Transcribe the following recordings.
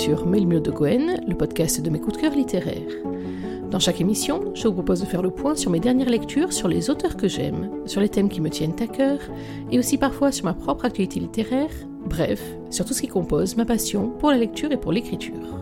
sur Melmio de Goen, le podcast de mes coups de cœur littéraires. Dans chaque émission, je vous propose de faire le point sur mes dernières lectures, sur les auteurs que j'aime, sur les thèmes qui me tiennent à cœur, et aussi parfois sur ma propre actualité littéraire, bref, sur tout ce qui compose ma passion pour la lecture et pour l'écriture.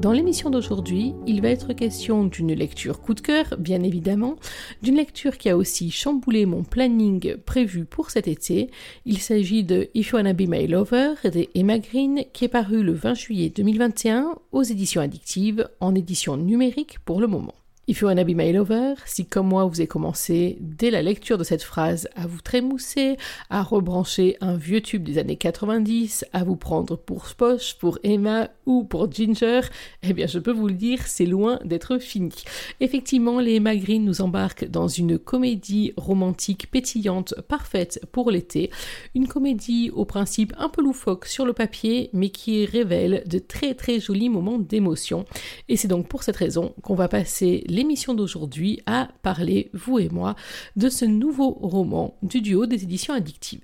Dans l'émission d'aujourd'hui, il va être question d'une lecture coup de cœur, bien évidemment, d'une lecture qui a aussi chamboulé mon planning prévu pour cet été. Il s'agit de If You Wanna Be My Lover de Emma Green, qui est paru le 20 juillet 2021 aux éditions addictives, en édition numérique pour le moment. If you wanna be my lover, si comme moi vous avez commencé dès la lecture de cette phrase à vous trémousser, à rebrancher un vieux tube des années 90, à vous prendre pour Sposh, pour Emma ou pour Ginger, eh bien je peux vous le dire, c'est loin d'être fini. Effectivement, les Emma Green nous embarquent dans une comédie romantique pétillante, parfaite pour l'été, une comédie au principe un peu loufoque sur le papier, mais qui révèle de très très jolis moments d'émotion. Et c'est donc pour cette raison qu'on va passer l'émission d'aujourd'hui à parler, vous et moi, de ce nouveau roman du duo des éditions addictives.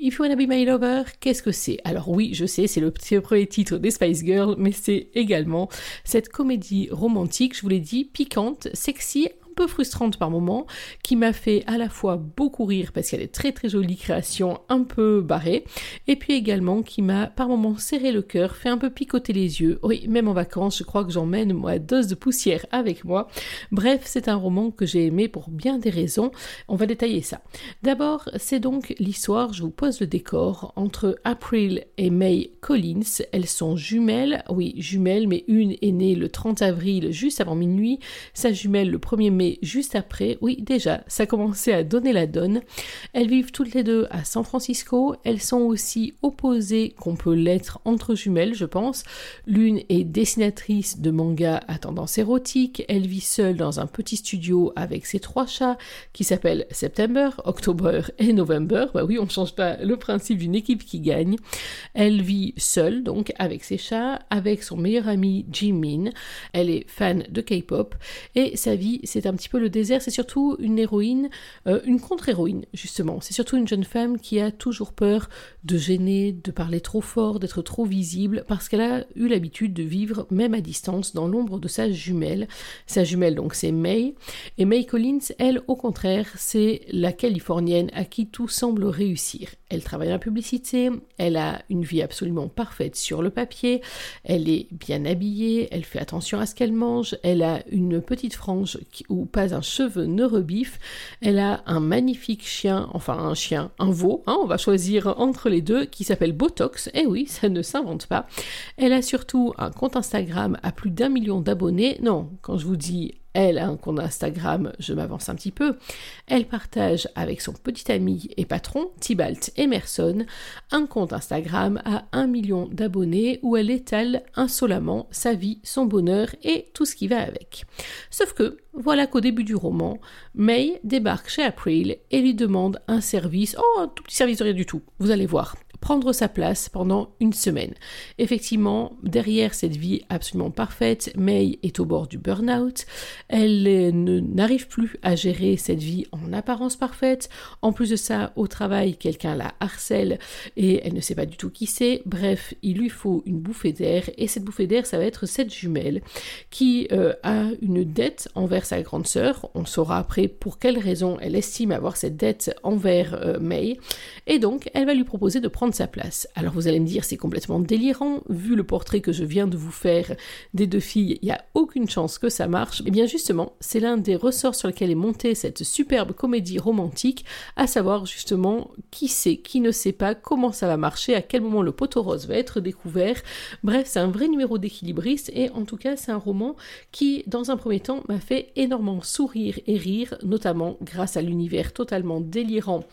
If You Wanna Be My Lover, qu'est-ce que c'est? Alors oui, je sais, c'est le premier titre des Spice Girls, mais c'est également cette comédie romantique, je vous l'ai dit, piquante, sexy, frustrante par moments, qui m'a fait à la fois beaucoup rire parce qu'elle est très très jolie création, un peu barrée, et puis également qui m'a par moments serré le cœur, fait un peu picoter les yeux. Oui, même en vacances, je crois que j'emmène moi dose de poussière avec moi. Bref, c'est un roman que j'ai aimé pour bien des raisons. On va détailler ça. D'abord, c'est donc l'histoire, je vous pose le décor, entre April et May Collins. Elles sont jumelles, oui, jumelles, mais une est née le 30 avril juste avant minuit, sa jumelle le 1er mai juste après, oui, déjà, ça commençait à donner la donne. Elles vivent toutes les deux à San Francisco. Elles sont aussi opposées qu'on peut l'être entre jumelles, je pense. L'une est dessinatrice de manga à tendance érotique. Elle vit seule dans un petit studio avec ses trois chats qui s'appellent September, October et November. Bah oui, on ne change pas le principe d'une équipe qui gagne. Elle vit seule, donc, avec ses chats, avec son meilleur ami Jimin. Elle est fan de K-pop et sa vie, c'est un peu le désert. C'est surtout une héroïne, euh, une contre-héroïne, justement. C'est surtout une jeune femme qui a toujours peur de gêner, de parler trop fort, d'être trop visible, parce qu'elle a eu l'habitude de vivre, même à distance, dans l'ombre de sa jumelle. Sa jumelle, donc, c'est May. Et May Collins, elle, au contraire, c'est la Californienne à qui tout semble réussir. Elle travaille dans la publicité, elle a une vie absolument parfaite sur le papier, elle est bien habillée, elle fait attention à ce qu'elle mange, elle a une petite frange où pas un cheveu ne rebiffe, elle a un magnifique chien, enfin un chien, un veau, hein, on va choisir entre les deux, qui s'appelle Botox, et eh oui, ça ne s'invente pas. Elle a surtout un compte Instagram à plus d'un million d'abonnés, non, quand je vous dis elle a un compte Instagram, je m'avance un petit peu. Elle partage avec son petit ami et patron, Tibalt Emerson, un compte Instagram à un million d'abonnés où elle étale insolemment sa vie, son bonheur et tout ce qui va avec. Sauf que, voilà qu'au début du roman, May débarque chez April et lui demande un service, oh un tout petit service de rien du tout, vous allez voir prendre sa place pendant une semaine. Effectivement, derrière cette vie absolument parfaite, May est au bord du burn-out. Elle n'arrive plus à gérer cette vie en apparence parfaite. En plus de ça, au travail, quelqu'un la harcèle et elle ne sait pas du tout qui c'est. Bref, il lui faut une bouffée d'air et cette bouffée d'air, ça va être cette jumelle qui euh, a une dette envers sa grande sœur. On saura après pour quelle raison elle estime avoir cette dette envers euh, May. Et donc, elle va lui proposer de prendre sa place. Alors vous allez me dire, c'est complètement délirant, vu le portrait que je viens de vous faire des deux filles, il n'y a aucune chance que ça marche. Et eh bien justement, c'est l'un des ressorts sur lesquels est montée cette superbe comédie romantique, à savoir justement qui sait, qui ne sait pas, comment ça va marcher, à quel moment le poteau rose va être découvert. Bref, c'est un vrai numéro d'équilibriste et en tout cas, c'est un roman qui, dans un premier temps, m'a fait énormément sourire et rire, notamment grâce à l'univers totalement délirant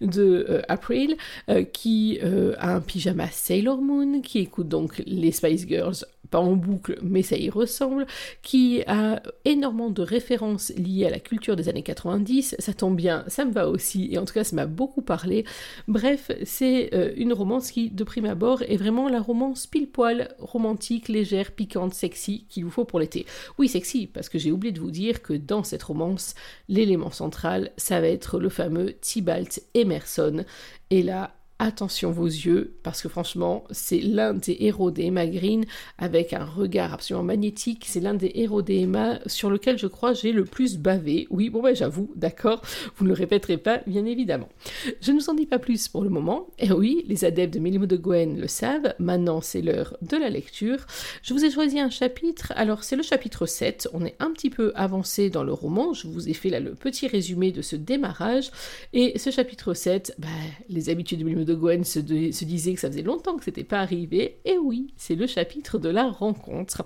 de euh, April, euh, qui euh, un pyjama Sailor Moon, qui écoute donc les Spice Girls, pas en boucle, mais ça y ressemble, qui a énormément de références liées à la culture des années 90, ça tombe bien, ça me va aussi, et en tout cas ça m'a beaucoup parlé. Bref, c'est euh, une romance qui, de prime abord, est vraiment la romance pile-poil, romantique, légère, piquante, sexy, qu'il vous faut pour l'été. Oui, sexy, parce que j'ai oublié de vous dire que dans cette romance, l'élément central, ça va être le fameux Tibalt Emerson, et là, attention vos yeux, parce que franchement, c'est l'un des héros des Green, avec un regard absolument magnétique. C'est l'un des héros des sur lequel je crois j'ai le plus bavé. Oui, bon ben j'avoue, d'accord, vous ne le répéterez pas, bien évidemment. Je ne vous en dis pas plus pour le moment. Et oui, les adeptes de Mélimo de Gwen le savent, maintenant c'est l'heure de la lecture. Je vous ai choisi un chapitre, alors c'est le chapitre 7, on est un petit peu avancé dans le roman, je vous ai fait là le petit résumé de ce démarrage, et ce chapitre 7, bah, les habitudes de Mélimo de Gwen se, disait que ça faisait longtemps que c'était pas arrivé, et oui, c'est le chapitre de la rencontre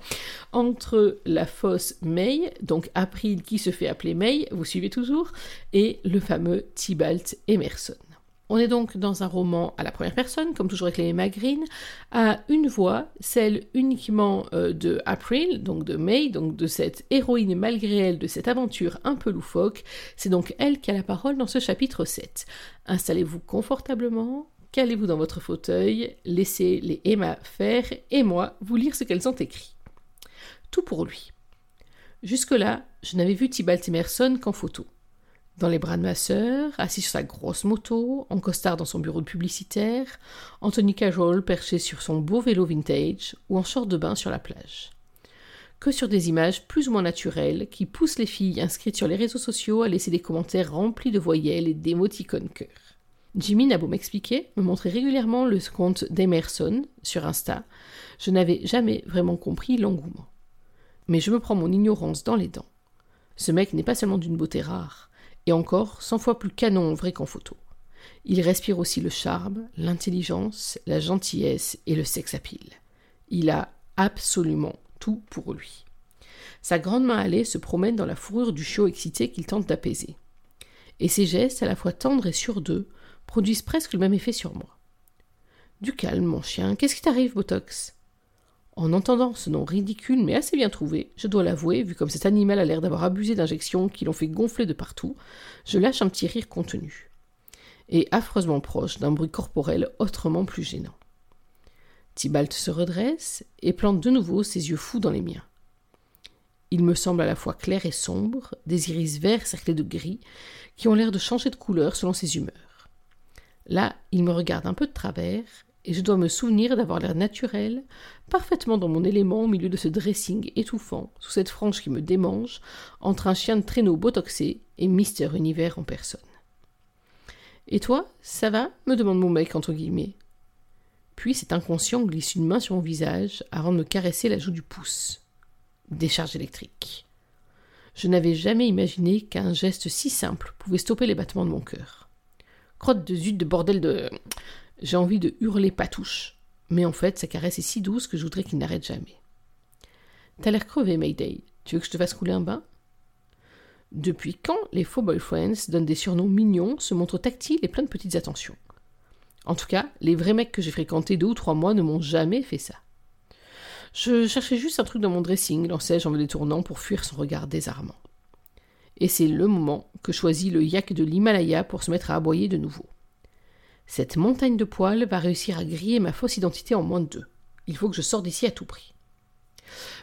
entre la fausse May, donc April qui se fait appeler May, vous suivez toujours, et le fameux Tybalt Emerson. On est donc dans un roman à la première personne, comme toujours avec les Emma Green, à une voix, celle uniquement euh, de April, donc de May, donc de cette héroïne malgré elle de cette aventure un peu loufoque. C'est donc elle qui a la parole dans ce chapitre 7. Installez-vous confortablement, calez-vous dans votre fauteuil, laissez les Emma faire et moi vous lire ce qu'elles ont écrit. Tout pour lui. Jusque-là, je n'avais vu Tybalt Emerson qu'en photo. Dans les bras de ma sœur, assis sur sa grosse moto, en costard dans son bureau de publicitaire, Anthony Carroll perché sur son beau vélo vintage ou en short de bain sur la plage. Que sur des images plus ou moins naturelles qui poussent les filles inscrites sur les réseaux sociaux à laisser des commentaires remplis de voyelles et d'émoticônes cœur. Jimmy n'a beau m'expliquer, me montrer régulièrement le compte d'Emerson sur Insta, je n'avais jamais vraiment compris l'engouement. Mais je me prends mon ignorance dans les dents. Ce mec n'est pas seulement d'une beauté rare, et encore cent fois plus canon en vrai qu'en photo. Il respire aussi le charme, l'intelligence, la gentillesse et le sex appeal. Il a absolument tout pour lui. Sa grande main allée se promène dans la fourrure du chiot excité qu'il tente d'apaiser. Et ses gestes, à la fois tendres et deux, produisent presque le même effet sur moi. Du calme, mon chien, qu'est-ce qui t'arrive, Botox? En entendant ce nom ridicule mais assez bien trouvé, je dois l'avouer, vu comme cet animal a l'air d'avoir abusé d'injections qui l'ont fait gonfler de partout, je lâche un petit rire contenu. Et affreusement proche d'un bruit corporel autrement plus gênant. Tybalt se redresse et plante de nouveau ses yeux fous dans les miens. Il me semble à la fois clair et sombre, des iris verts cerclés de gris, qui ont l'air de changer de couleur selon ses humeurs. Là, il me regarde un peu de travers, et je dois me souvenir d'avoir l'air naturel, parfaitement dans mon élément au milieu de ce dressing étouffant, sous cette frange qui me démange, entre un chien de traîneau botoxé et Mister Univers en personne. Et toi, ça va? me demande mon mec entre guillemets. Puis cet inconscient glisse une main sur mon visage avant de me caresser la joue du pouce. Décharge électrique. Je n'avais jamais imaginé qu'un geste si simple pouvait stopper les battements de mon cœur. Crotte de zut de bordel de. J'ai envie de hurler patouche. Mais en fait, sa caresse est si douce que je voudrais qu'il n'arrête jamais. T'as l'air crevé, Mayday. Tu veux que je te fasse couler un bain? Depuis quand les faux boyfriends donnent des surnoms mignons, se montrent tactiles et plein de petites attentions? En tout cas, les vrais mecs que j'ai fréquentés deux ou trois mois ne m'ont jamais fait ça. Je cherchais juste un truc dans mon dressing, lançai-je en me détournant pour fuir son regard désarmant et c'est le moment que choisit le yak de l'Himalaya pour se mettre à aboyer de nouveau. Cette montagne de poils va réussir à griller ma fausse identité en moins de deux. Il faut que je sorte d'ici à tout prix.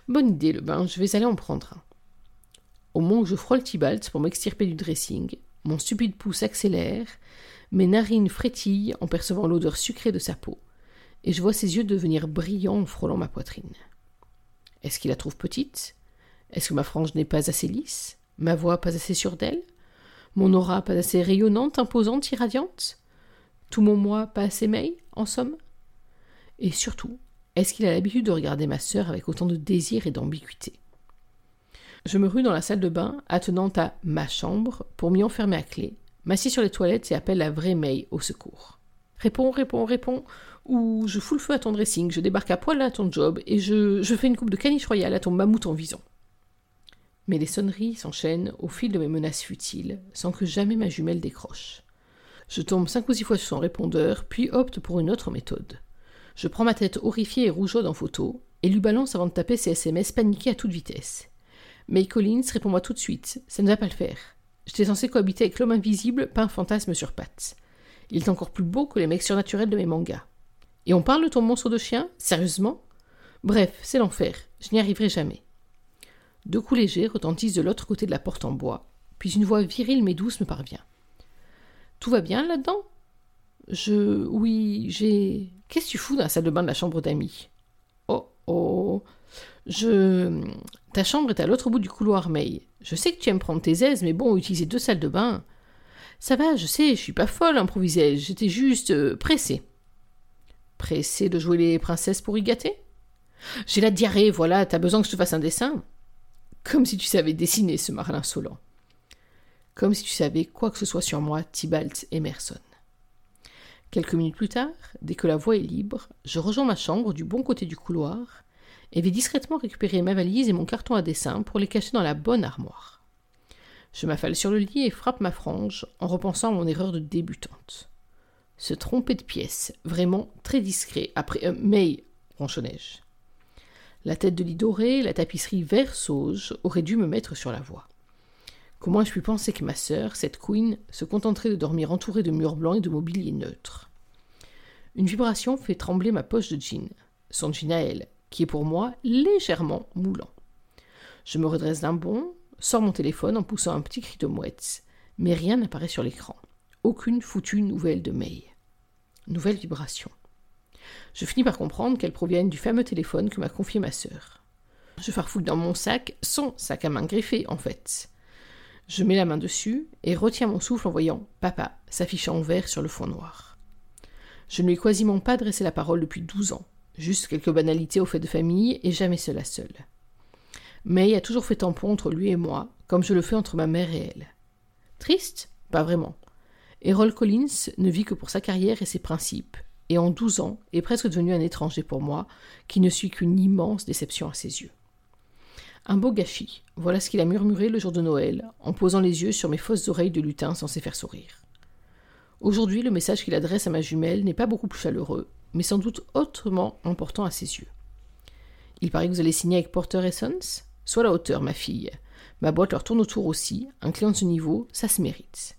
Bonne idée, le bain, je vais aller en prendre un. Au moment où je frôle Tybalt pour m'extirper du dressing, mon stupide pouce accélère, mes narines frétillent en percevant l'odeur sucrée de sa peau, et je vois ses yeux devenir brillants en frôlant ma poitrine. Est-ce qu'il la trouve petite? Est-ce que ma frange n'est pas assez lisse? Ma voix pas assez sûre d'elle? Mon aura pas assez rayonnante, imposante, irradiante? Tout mon moi pas assez mail, en somme Et surtout, est-ce qu'il a l'habitude de regarder ma sœur avec autant de désir et d'ambiguïté? Je me rue dans la salle de bain, attenant à ma chambre, pour m'y enfermer à clé, m'assis sur les toilettes et appelle la vraie May au secours. Réponds, réponds, réponds, ou je fous le feu à ton dressing, je débarque à poil à ton job, et je, je fais une coupe de caniche royale à ton mammouth en vison. Mais les sonneries s'enchaînent au fil de mes menaces futiles, sans que jamais ma jumelle décroche. Je tombe cinq ou six fois sur son répondeur, puis opte pour une autre méthode. Je prends ma tête horrifiée et rougeaude en photo, et lui balance avant de taper ses SMS paniqués à toute vitesse. Mais Collins répond-moi tout de suite, ça ne va pas le faire. J'étais censé cohabiter avec l'homme invisible, pas un fantasme sur pattes. Il est encore plus beau que les mecs surnaturels de mes mangas. Et on parle de ton monstre de chien Sérieusement? Bref, c'est l'enfer, je n'y arriverai jamais. Deux coups légers retentissent de l'autre côté de la porte en bois, puis une voix virile mais douce me parvient. Tout va bien là-dedans? Je. Oui, j'ai. Qu'est-ce que tu fous dans la salle de bain de la chambre d'amis Oh, oh. Je. Ta chambre est à l'autre bout du couloir, May. Je sais que tu aimes prendre tes aises, mais bon, utiliser deux salles de bain. Ça va, je sais, je suis pas folle, improvisais J'étais juste euh, pressée. Pressée de jouer les princesses pour y gâter? J'ai la diarrhée, voilà, t'as besoin que je te fasse un dessin? Comme si tu savais dessiner, ce marin insolent. Comme si tu savais quoi que ce soit sur moi, Tybalt Emerson. Quelques minutes plus tard, dès que la voie est libre, je rejoins ma chambre du bon côté du couloir et vais discrètement récupérer ma valise et mon carton à dessin pour les cacher dans la bonne armoire. Je m'affale sur le lit et frappe ma frange en repensant à mon erreur de débutante. Se tromper de pièce, vraiment très discret, après euh, May, ronchonnai-je. La tête de lit dorée, la tapisserie vert sauge auraient dû me mettre sur la voie. Comment ai-je pu penser que ma sœur, cette queen, se contenterait de dormir entourée de murs blancs et de mobilier neutre? Une vibration fait trembler ma poche de jean, son jean à elle, qui est pour moi légèrement moulant. Je me redresse d'un bond, sors mon téléphone en poussant un petit cri de mouette, mais rien n'apparaît sur l'écran. Aucune foutue nouvelle de May. Nouvelle vibration. Je finis par comprendre qu'elle proviennent du fameux téléphone que m'a confié ma sœur. Je farfouille dans mon sac, son sac à main griffé en fait. Je mets la main dessus et retiens mon souffle en voyant Papa s'affichant en vert sur le fond noir. Je ne lui ai quasiment pas adressé la parole depuis douze ans. Juste quelques banalités au fait de famille, et jamais cela seul. May a toujours fait tampon entre lui et moi, comme je le fais entre ma mère et elle. Triste? Pas vraiment. Errol Collins ne vit que pour sa carrière et ses principes, et en douze ans est presque devenu un étranger pour moi, qui ne suis qu'une immense déception à ses yeux. Un beau gâchis, voilà ce qu'il a murmuré le jour de Noël, en posant les yeux sur mes fausses oreilles de lutin censées faire sourire. Aujourd'hui, le message qu'il adresse à ma jumelle n'est pas beaucoup plus chaleureux, mais sans doute autrement important à ses yeux. Il paraît que vous allez signer avec Porter Sons Sois la hauteur, ma fille. Ma boîte leur tourne autour aussi, un client de ce niveau, ça se mérite.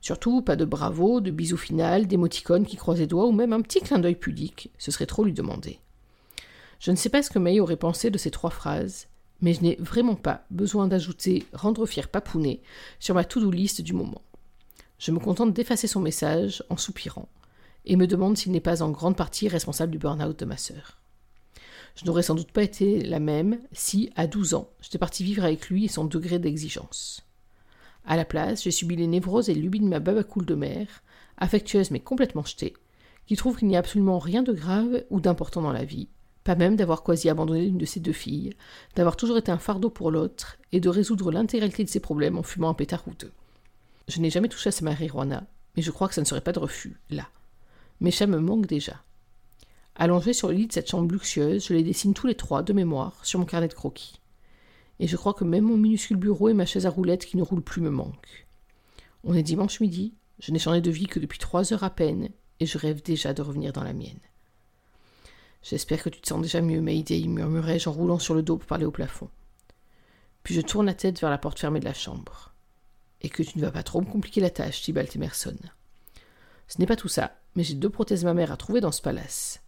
Surtout, pas de bravo, de bisous final, d'émoticônes qui croisent les doigts ou même un petit clin d'œil pudique, ce serait trop lui demander. Je ne sais pas ce que May aurait pensé de ces trois phrases, mais je n'ai vraiment pas besoin d'ajouter rendre fier papounet sur ma to-do list du moment. Je me contente d'effacer son message en soupirant, et me demande s'il n'est pas en grande partie responsable du burn-out de ma sœur. Je n'aurais sans doute pas été la même si, à 12 ans, j'étais partie vivre avec lui et son degré d'exigence. À la place, j'ai subi les névroses et lubies de ma babacoule de mère, affectueuse mais complètement jetée, qui trouve qu'il n'y a absolument rien de grave ou d'important dans la vie, pas même d'avoir quasi abandonné l'une de ses deux filles, d'avoir toujours été un fardeau pour l'autre, et de résoudre l'intégralité de ses problèmes en fumant un pétard routeux. Je n'ai jamais touché à sa marijuana, mais je crois que ça ne serait pas de refus, là. Mes chats me manquent déjà. Allongés sur le lit de cette chambre luxueuse, je les dessine tous les trois, de mémoire, sur mon carnet de croquis. Et je crois que même mon minuscule bureau et ma chaise à roulettes qui ne roule plus me manquent. On est dimanche midi, je n'ai changé de vie que depuis trois heures à peine, et je rêve déjà de revenir dans la mienne. J'espère que tu te sens déjà mieux, Mayday, murmurai-je en roulant sur le dos pour parler au plafond. Puis je tourne la tête vers la porte fermée de la chambre. Et que tu ne vas pas trop me compliquer la tâche, Tibalt Emerson. Ce n'est pas tout ça, mais j'ai deux prothèses mammaires à trouver dans ce palace.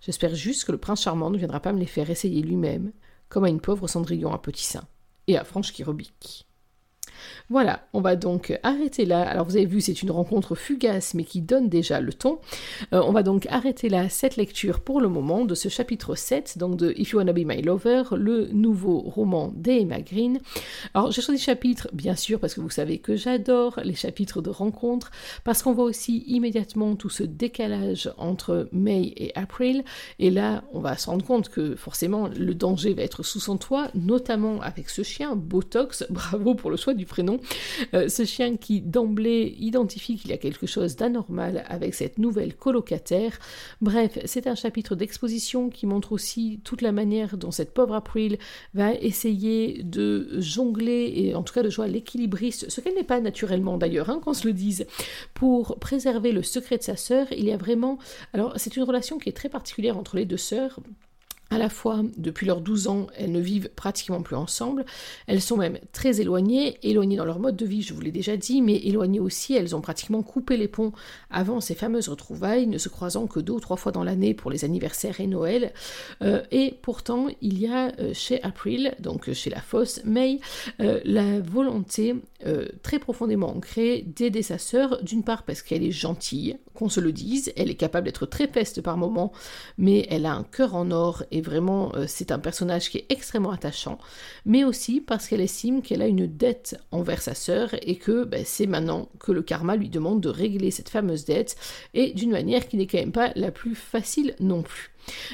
J'espère juste que le prince charmant ne viendra pas me les faire essayer lui-même, comme à une pauvre Cendrillon à petit sein, et à Franche qui. Voilà, on va donc arrêter là. Alors vous avez vu, c'est une rencontre fugace mais qui donne déjà le ton. Euh, on va donc arrêter là cette lecture pour le moment de ce chapitre 7, donc de If You Wanna Be My Lover, le nouveau roman d'Emma Green. Alors j'ai choisi chapitre, bien sûr, parce que vous savez que j'adore les chapitres de rencontre, parce qu'on voit aussi immédiatement tout ce décalage entre May et April, et là on va se rendre compte que forcément le danger va être sous son toit, notamment avec ce chien, Botox, bravo pour le choix du prénom, euh, ce chien qui d'emblée identifie qu'il y a quelque chose d'anormal avec cette nouvelle colocataire. Bref, c'est un chapitre d'exposition qui montre aussi toute la manière dont cette pauvre April va essayer de jongler et en tout cas de jouer l'équilibriste, ce qu'elle n'est pas naturellement d'ailleurs, hein, qu'on se le dise, pour préserver le secret de sa sœur. Il y a vraiment, alors c'est une relation qui est très particulière entre les deux sœurs. À la fois depuis leurs 12 ans, elles ne vivent pratiquement plus ensemble, elles sont même très éloignées, éloignées dans leur mode de vie, je vous l'ai déjà dit, mais éloignées aussi, elles ont pratiquement coupé les ponts avant ces fameuses retrouvailles, ne se croisant que deux ou trois fois dans l'année pour les anniversaires et Noël. Euh, et pourtant, il y a euh, chez April, donc chez la fosse May, euh, la volonté très profondément ancrée d'aider sa sœur, d'une part parce qu'elle est gentille, qu'on se le dise, elle est capable d'être très peste par moments, mais elle a un cœur en or et vraiment euh, c'est un personnage qui est extrêmement attachant, mais aussi parce qu'elle estime qu'elle a une dette envers sa sœur et que ben, c'est maintenant que le karma lui demande de régler cette fameuse dette et d'une manière qui n'est quand même pas la plus facile non plus.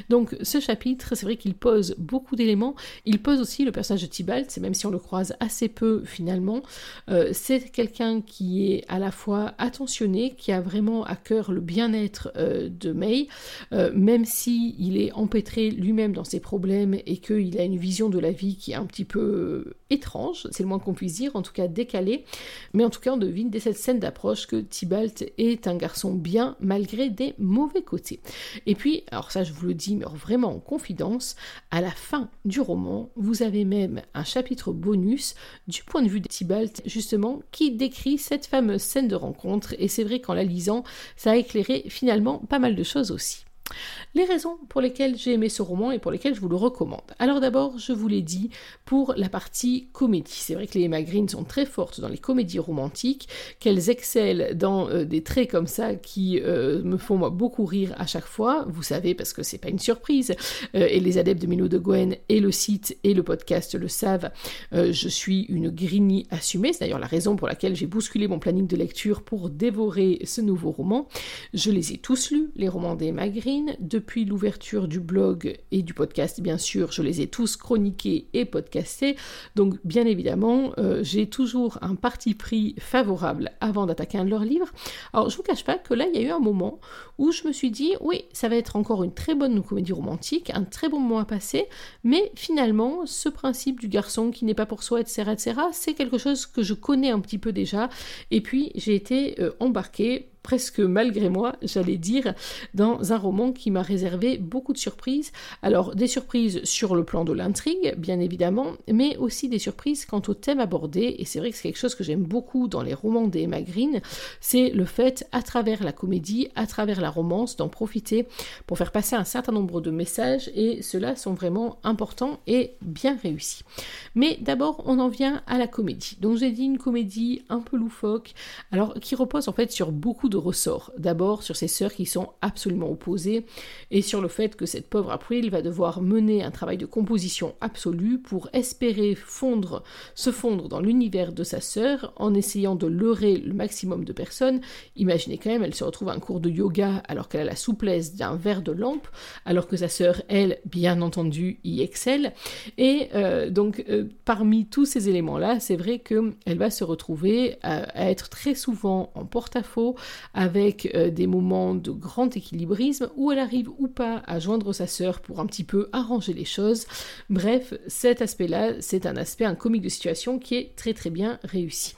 Donc ce chapitre, c'est vrai qu'il pose beaucoup d'éléments. Il pose aussi le personnage de Tybalt, même si on le croise assez peu finalement. Euh, c'est quelqu'un qui est à la fois attentionné, qui a vraiment à cœur le bien-être euh, de May, euh, même si il est empêtré lui-même dans ses problèmes et qu'il a une vision de la vie qui est un petit peu étrange, c'est le moins qu'on puisse dire, en tout cas décalé. Mais en tout cas, on devine dès cette scène d'approche que Tybalt est un garçon bien malgré des mauvais côtés. Et puis, alors ça je vous le dis, vraiment en confidence, à la fin du roman, vous avez même un chapitre bonus du point de vue de Tybalt, justement, qui décrit cette fameuse scène de rencontre, et c'est vrai qu'en la lisant, ça a éclairé finalement pas mal de choses aussi. Les raisons pour lesquelles j'ai aimé ce roman et pour lesquelles je vous le recommande. Alors d'abord, je vous l'ai dit, pour la partie comédie. C'est vrai que les Emma sont très fortes dans les comédies romantiques, qu'elles excellent dans euh, des traits comme ça qui euh, me font beaucoup rire à chaque fois. Vous savez, parce que c'est pas une surprise, euh, et les adeptes de Milo de Gwen et le site et le podcast le savent, je suis une Greenie assumée. C'est d'ailleurs la raison pour laquelle j'ai bousculé mon planning de lecture pour dévorer ce nouveau roman. Je les ai tous lus, les romans d'Emma Green depuis l'ouverture du blog et du podcast, bien sûr, je les ai tous chroniqués et podcastés. Donc, bien évidemment, euh, j'ai toujours un parti pris favorable avant d'attaquer un de leurs livres. Alors, je vous cache pas que là, il y a eu un moment où je me suis dit, oui, ça va être encore une très bonne comédie romantique, un très bon moment à passer, mais finalement, ce principe du garçon qui n'est pas pour soi, etc., etc., c'est quelque chose que je connais un petit peu déjà. Et puis, j'ai été euh, embarquée presque malgré moi, j'allais dire, dans un roman qui m'a réservé beaucoup de surprises. Alors des surprises sur le plan de l'intrigue, bien évidemment, mais aussi des surprises quant au thème abordé, et c'est vrai que c'est quelque chose que j'aime beaucoup dans les romans d'Emma Green, c'est le fait, à travers la comédie, à travers la romance, d'en profiter pour faire passer un certain nombre de messages, et ceux-là sont vraiment importants et bien réussis. Mais d'abord, on en vient à la comédie. Donc j'ai dit une comédie un peu loufoque, alors qui repose en fait sur beaucoup de ressort. D'abord sur ses sœurs qui sont absolument opposées et sur le fait que cette pauvre April va devoir mener un travail de composition absolue pour espérer fondre, se fondre dans l'univers de sa sœur en essayant de leurrer le maximum de personnes. Imaginez quand même, elle se retrouve à un cours de yoga alors qu'elle a la souplesse d'un verre de lampe, alors que sa sœur, elle, bien entendu, y excelle. Et euh, donc, euh, parmi tous ces éléments-là, c'est vrai qu'elle va se retrouver à, à, être très souvent en porte-à-faux, avec euh, des moments de grand équilibrisme où elle arrive ou pas à joindre sa sœur pour un petit peu arranger les choses. Bref, cet aspect-là, c'est un aspect, un comique de situation qui est très très bien réussi.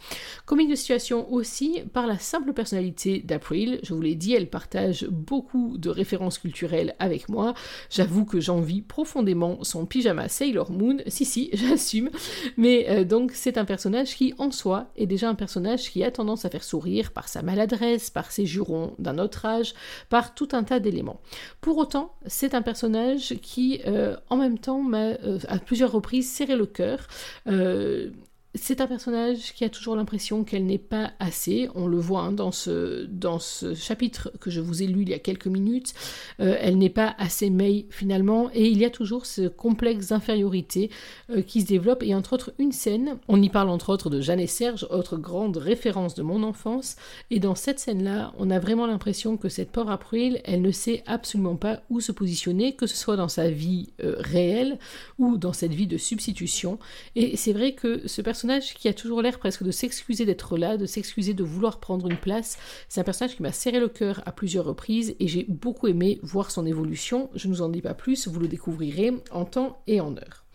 Comique de situation aussi par la simple personnalité d'April. Je vous l'ai dit, elle partage beaucoup de références culturelles avec moi. J'avoue que j'envie profondément son pyjama Sailor Moon. Si, si, j'assume. Mais euh, donc, c'est un personnage qui, en soi, est déjà un personnage qui a tendance à faire sourire par sa maladresse, par ses jurons d'un autre âge, par tout un tas d'éléments. Pour autant, c'est un personnage qui, euh, en même temps, m'a euh, à plusieurs reprises serré le cœur. Euh, c'est un personnage qui a toujours l'impression qu'elle n'est pas assez. On le voit hein, dans, ce, dans ce chapitre que je vous ai lu il y a quelques minutes. Euh, elle n'est pas assez May finalement. Et il y a toujours ce complexe d'infériorité euh, qui se développe. Et entre autres, une scène, on y parle entre autres de Jeanne et Serge, autre grande référence de mon enfance. Et dans cette scène-là, on a vraiment l'impression que cette pauvre April, elle ne sait absolument pas où se positionner, que ce soit dans sa vie euh, réelle ou dans cette vie de substitution. Et c'est vrai que ce personnage personnage qui a toujours l'air presque de s'excuser d'être là, de s'excuser de vouloir prendre une place. C'est un personnage qui m'a serré le cœur à plusieurs reprises et j'ai beaucoup aimé voir son évolution. Je ne vous en dis pas plus, vous le découvrirez en temps et en heure.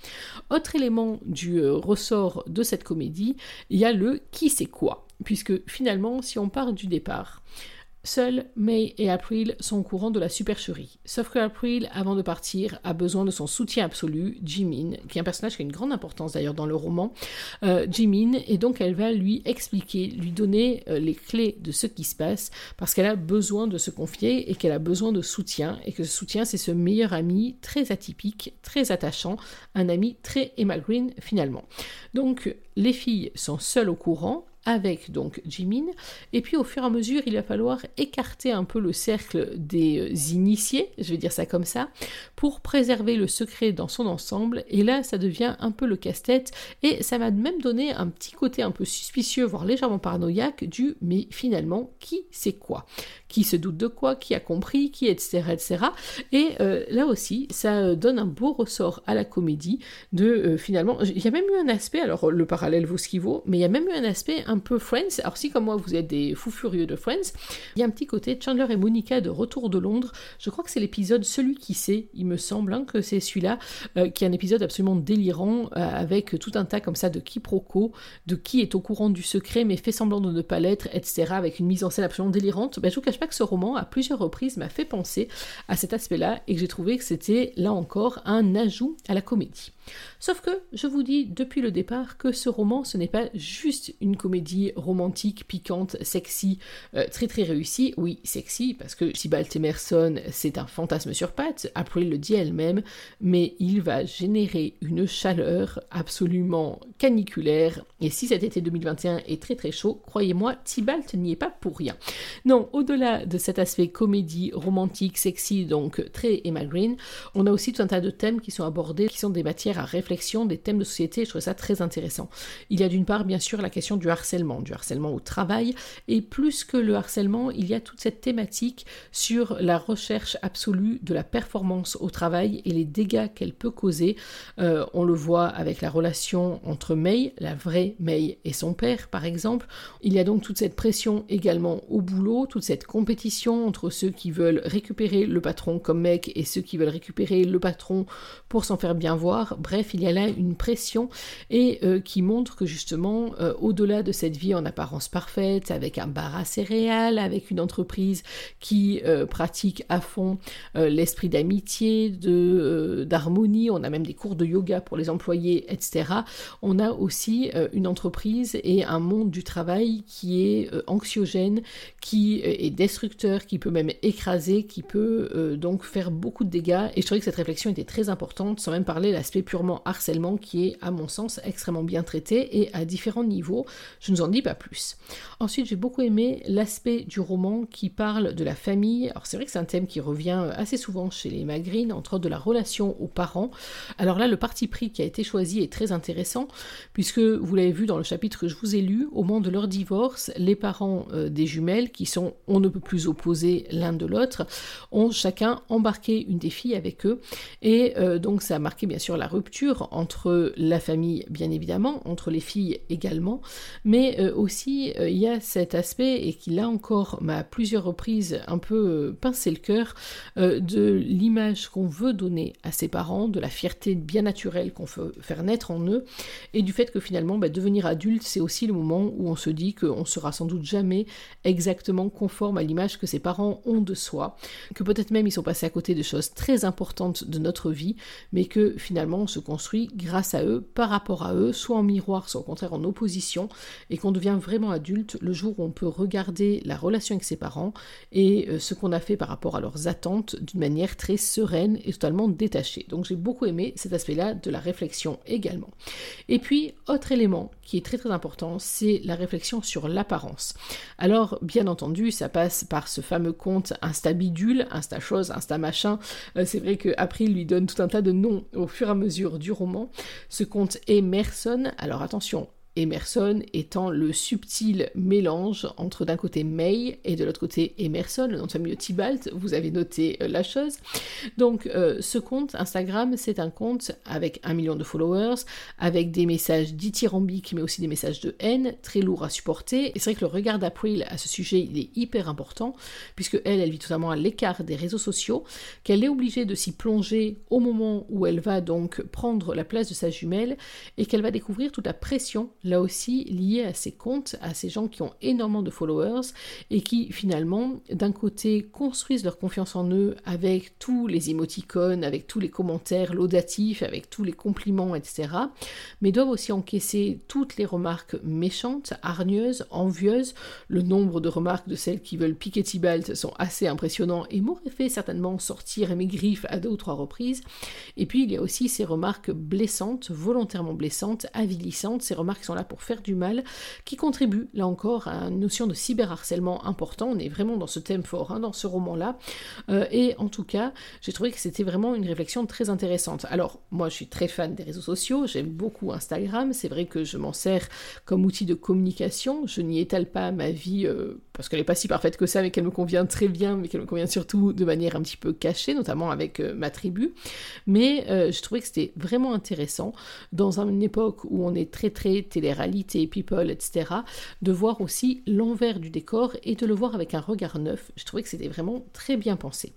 Autre élément du euh, ressort de cette comédie, il y a le qui c'est quoi, puisque finalement, si on part du départ, Seuls May et April sont au courant de la supercherie. Sauf que April, avant de partir, a besoin de son soutien absolu, Jimin, qui est un personnage qui a une grande importance d'ailleurs dans le roman. Euh, Jimin, et donc elle va lui expliquer, lui donner euh, les clés de ce qui se passe, parce qu'elle a besoin de se confier et qu'elle a besoin de soutien, et que ce soutien, c'est ce meilleur ami très atypique, très attachant, un ami très Emma Green finalement. Donc les filles sont seules au courant, avec donc Jimin. Et puis au fur et à mesure, il va falloir écarter un peu le cercle des euh, initiés, je vais dire ça comme ça, pour préserver le secret dans son ensemble. Et là, ça devient un peu le casse-tête. Et ça m'a même donné un petit côté un peu suspicieux, voire légèrement paranoïaque, du mais finalement, qui c'est quoi? Qui se doute de quoi, qui a compris, qui etc. etc. Et euh, là aussi, ça euh, donne un beau ressort à la comédie de finalement, il y a même eu un aspect, alors le parallèle vaut ce qu'il vaut, mais il y a même eu un aspect un peu Friends. Alors si comme moi vous êtes des fous furieux de Friends, il y a un petit côté Chandler et Monica de retour de Londres. Je crois que c'est l'épisode Celui qui sait, il me semble hein, que c'est celui-là, qui est un épisode absolument délirant avec tout un tas comme ça de quiproquos, de qui est au courant du secret mais fait semblant de ne pas l'être, etc. avec une mise en scène absolument délirante. Ben, je vous cache pas que ce roman, à plusieurs reprises, m'a fait penser à cet aspect-là et que j'ai trouvé que c'était, là encore, un ajout à la comédie. Sauf que je vous dis depuis le départ que ce roman, ce n'est pas juste une comédie romantique, piquante, sexy, euh, très très réussie. Oui, sexy, parce que Tybalt Emerson, c'est un fantasme sur pattes, April le dit elle-même, mais il va générer une chaleur absolument caniculaire. Et si cet été 2021 est très très chaud, croyez-moi, Tybalt n'y est pas pour rien. Non, au-delà de cet aspect comédie romantique, sexy, donc très Emma Green, on a aussi tout un tas de thèmes qui sont abordés, qui sont des matières à réflexion des thèmes de société. Je trouve ça très intéressant. Il y a d'une part, bien sûr, la question du harcèlement, du harcèlement au travail, et plus que le harcèlement, il y a toute cette thématique sur la recherche absolue de la performance au travail et les dégâts qu'elle peut causer. Euh, on le voit avec la relation entre May, la vraie May, et son père, par exemple. Il y a donc toute cette pression également au boulot, toute cette compétition entre ceux qui veulent récupérer le patron comme mec et ceux qui veulent récupérer le patron pour s'en faire bien voir. Bref, il y a là une pression et euh, qui montre que justement, euh, au-delà de cette vie en apparence parfaite, avec un bar à céréales, avec une entreprise qui euh, pratique à fond l'esprit d'amitié, de d'harmonie, on a même des cours de yoga pour les employés, etc. On a aussi une entreprise et un monde du travail qui est anxiogène, qui est destructeur, qui peut même écraser, qui peut donc faire beaucoup de dégâts. Et je trouvais que cette réflexion était très importante, sans même parler de l'aspect purement harcèlement qui est, à mon sens, extrêmement bien traité et à différents niveaux. Je ne vous en dis pas plus. Ensuite, j'ai beaucoup aimé l'aspect du roman qui parle de la famille. Alors, c'est vrai que c'est un thème qui revient assez souvent chez les Magrines, entre autres de la relation aux parents. Alors là, le parti pris qui a été choisi est très intéressant, puisque vous l'avez vu dans le chapitre que je vous ai lu, au moment de leur divorce, les parents euh, des jumelles, qui sont on ne peut plus opposés l'un de l'autre, ont chacun embarqué une des filles avec eux. Et euh, donc, ça a marqué bien sûr la rupture entre la famille, bien évidemment, entre les filles également, euh, aussi euh, il y a cet aspect, et qui là encore m'a à plusieurs reprises un peu euh, pincé le cœur, de l'image qu'on veut donner à ses parents, de la fierté bien naturelle qu'on veut faire naître en eux, et du fait que finalement bah, devenir adulte, c'est aussi le moment où on se dit qu'on sera sans doute jamais exactement conforme à l'image que ses parents ont de soi, que peut-être même ils sont passés à côté de choses très importantes de notre vie, mais que finalement on se construit grâce à eux, par rapport à eux, soit en miroir, soit au contraire en opposition, et qu'on devient vraiment adulte le jour où on peut regarder la relation avec ses parents et euh, ce qu'on a fait par rapport à leurs attentes d'une manière très sereine et totalement détachée. Donc j'ai beaucoup aimé cet aspect-là de la réflexion également. Et puis, autre élément qui est très très important, c'est la réflexion sur l'apparence. Alors, bien entendu, ça passe par ce fameux conte Instabidule, Insta-chose, Insta-machin. Euh, c'est vrai que April lui donne tout un tas de noms au fur et à mesure du roman. Ce conte Emerson, alors attention, Emerson étant le subtil mélange entre d'un côté May et de l'autre côté Emerson, le nom de famille Tibalt, vous avez noté euh, la chose. Donc euh, ce compte Instagram, c'est un compte avec un million de followers, avec des messages dithyrambiques mais aussi des messages de haine, très lourds à supporter. Et c'est vrai que le regard d'April à ce sujet, il est hyper important, puisque elle, elle vit totalement à l'écart des réseaux sociaux, qu'elle est obligée de s'y plonger au moment où elle va donc prendre la place de sa jumelle, et qu'elle va découvrir toute la pression là aussi lié à ces comptes, à ces gens qui ont énormément de followers et qui finalement, d'un côté, construisent leur confiance en eux avec tous les émoticônes, avec tous les commentaires laudatifs, avec tous les compliments, etc., mais doivent aussi encaisser toutes les remarques méchantes, hargneuses, envieuses. Le nombre de remarques de celles qui veulent piquer Tibalt sont assez impressionnants et m'auraient fait certainement sortir mes griffes à deux ou trois reprises. Et puis il y a aussi ces remarques blessantes, volontairement blessantes, avilissantes, ces remarques sont pour faire du mal, qui contribuent là encore à une notion de cyberharcèlement important. On est vraiment dans ce thème fort, hein, dans ce roman-là. Euh, et en tout cas, j'ai trouvé que c'était vraiment une réflexion très intéressante. Alors, moi, je suis très fan des réseaux sociaux, j'aime beaucoup Instagram, c'est vrai que je m'en sers comme outil de communication, je n'y étale pas ma vie euh, parce qu'elle n'est pas si parfaite que ça, mais qu'elle me convient très bien, mais qu'elle me convient surtout de manière un petit peu cachée, notamment avec euh, ma tribu. Mais je trouvais que c'était vraiment intéressant dans une époque où on est très très télé-réalité, people, etc., de voir aussi l'envers du décor et de le voir avec un regard neuf. Je trouvais que c'était vraiment très bien pensé.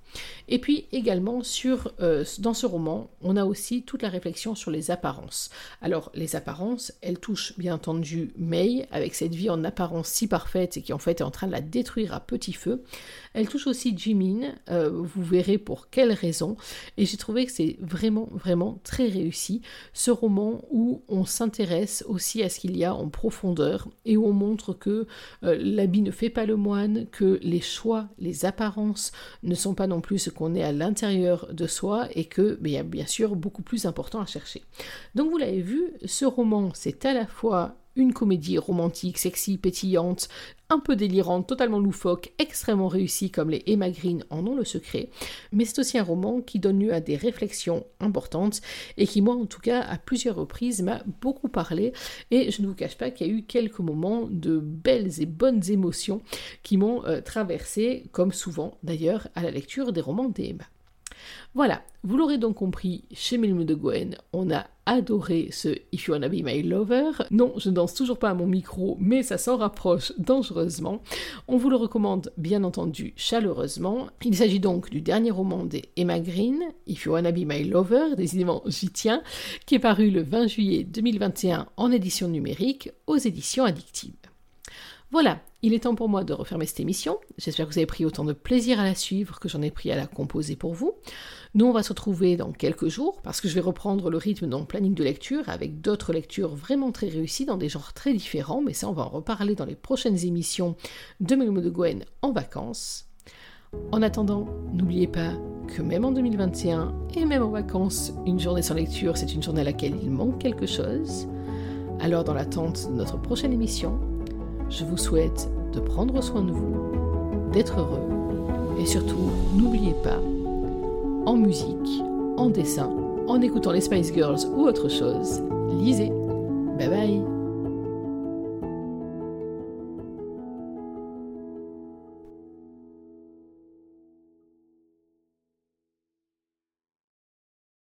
Et puis également sur euh, dans ce roman, on a aussi toute la réflexion sur les apparences. Alors les apparences, elles touchent bien entendu May avec cette vie en apparence si parfaite et qui en fait est en train de la détruire à petit feu. Elle touche aussi Jimin, euh, vous verrez pour quelles raisons. Et j'ai trouvé que c'est vraiment vraiment très réussi ce roman où on s'intéresse aussi à qu'il y a en profondeur et où on montre que euh, l'habit ne fait pas le moine, que les choix, les apparences ne sont pas non plus ce qu'on est à l'intérieur de soi et que ben, il y a bien sûr beaucoup plus important à chercher. Donc vous l'avez vu, ce roman c'est à la fois une comédie romantique, sexy, pétillante, un peu délirante, totalement loufoque, extrêmement réussie comme les Emma Green en ont le secret, mais c'est aussi un roman qui donne lieu à des réflexions importantes et qui, moi en tout cas, à plusieurs reprises m'a beaucoup parlé et je ne vous cache pas qu'il y a eu quelques moments de belles et bonnes émotions qui m'ont euh, traversé, comme souvent d'ailleurs à la lecture des romans d'Emma. Voilà, vous l'aurez donc compris, chez Milme de Gwen, on a adoré ce If You Wanna Be My Lover. Non, je danse toujours pas à mon micro, mais ça s'en rapproche dangereusement. On vous le recommande bien entendu chaleureusement. Il s'agit donc du dernier roman des Emma Green, If You Wanna Be My Lover, décidément j'y tiens, qui est paru le 20 juillet 2021 en édition numérique aux éditions addictives. Voilà, il est temps pour moi de refermer cette émission. J'espère que vous avez pris autant de plaisir à la suivre que j'en ai pris à la composer pour vous. Nous, on va se retrouver dans quelques jours parce que je vais reprendre le rythme dans le planning de lecture avec d'autres lectures vraiment très réussies dans des genres très différents, mais ça, on va en reparler dans les prochaines émissions de Melmo de Gwen en vacances. En attendant, n'oubliez pas que même en 2021 et même en vacances, une journée sans lecture, c'est une journée à laquelle il manque quelque chose. Alors, dans l'attente de notre prochaine émission, je vous souhaite de prendre soin de vous, d'être heureux et surtout, n'oubliez pas, en musique, en dessin, en écoutant les Spice Girls ou autre chose, lisez. Bye bye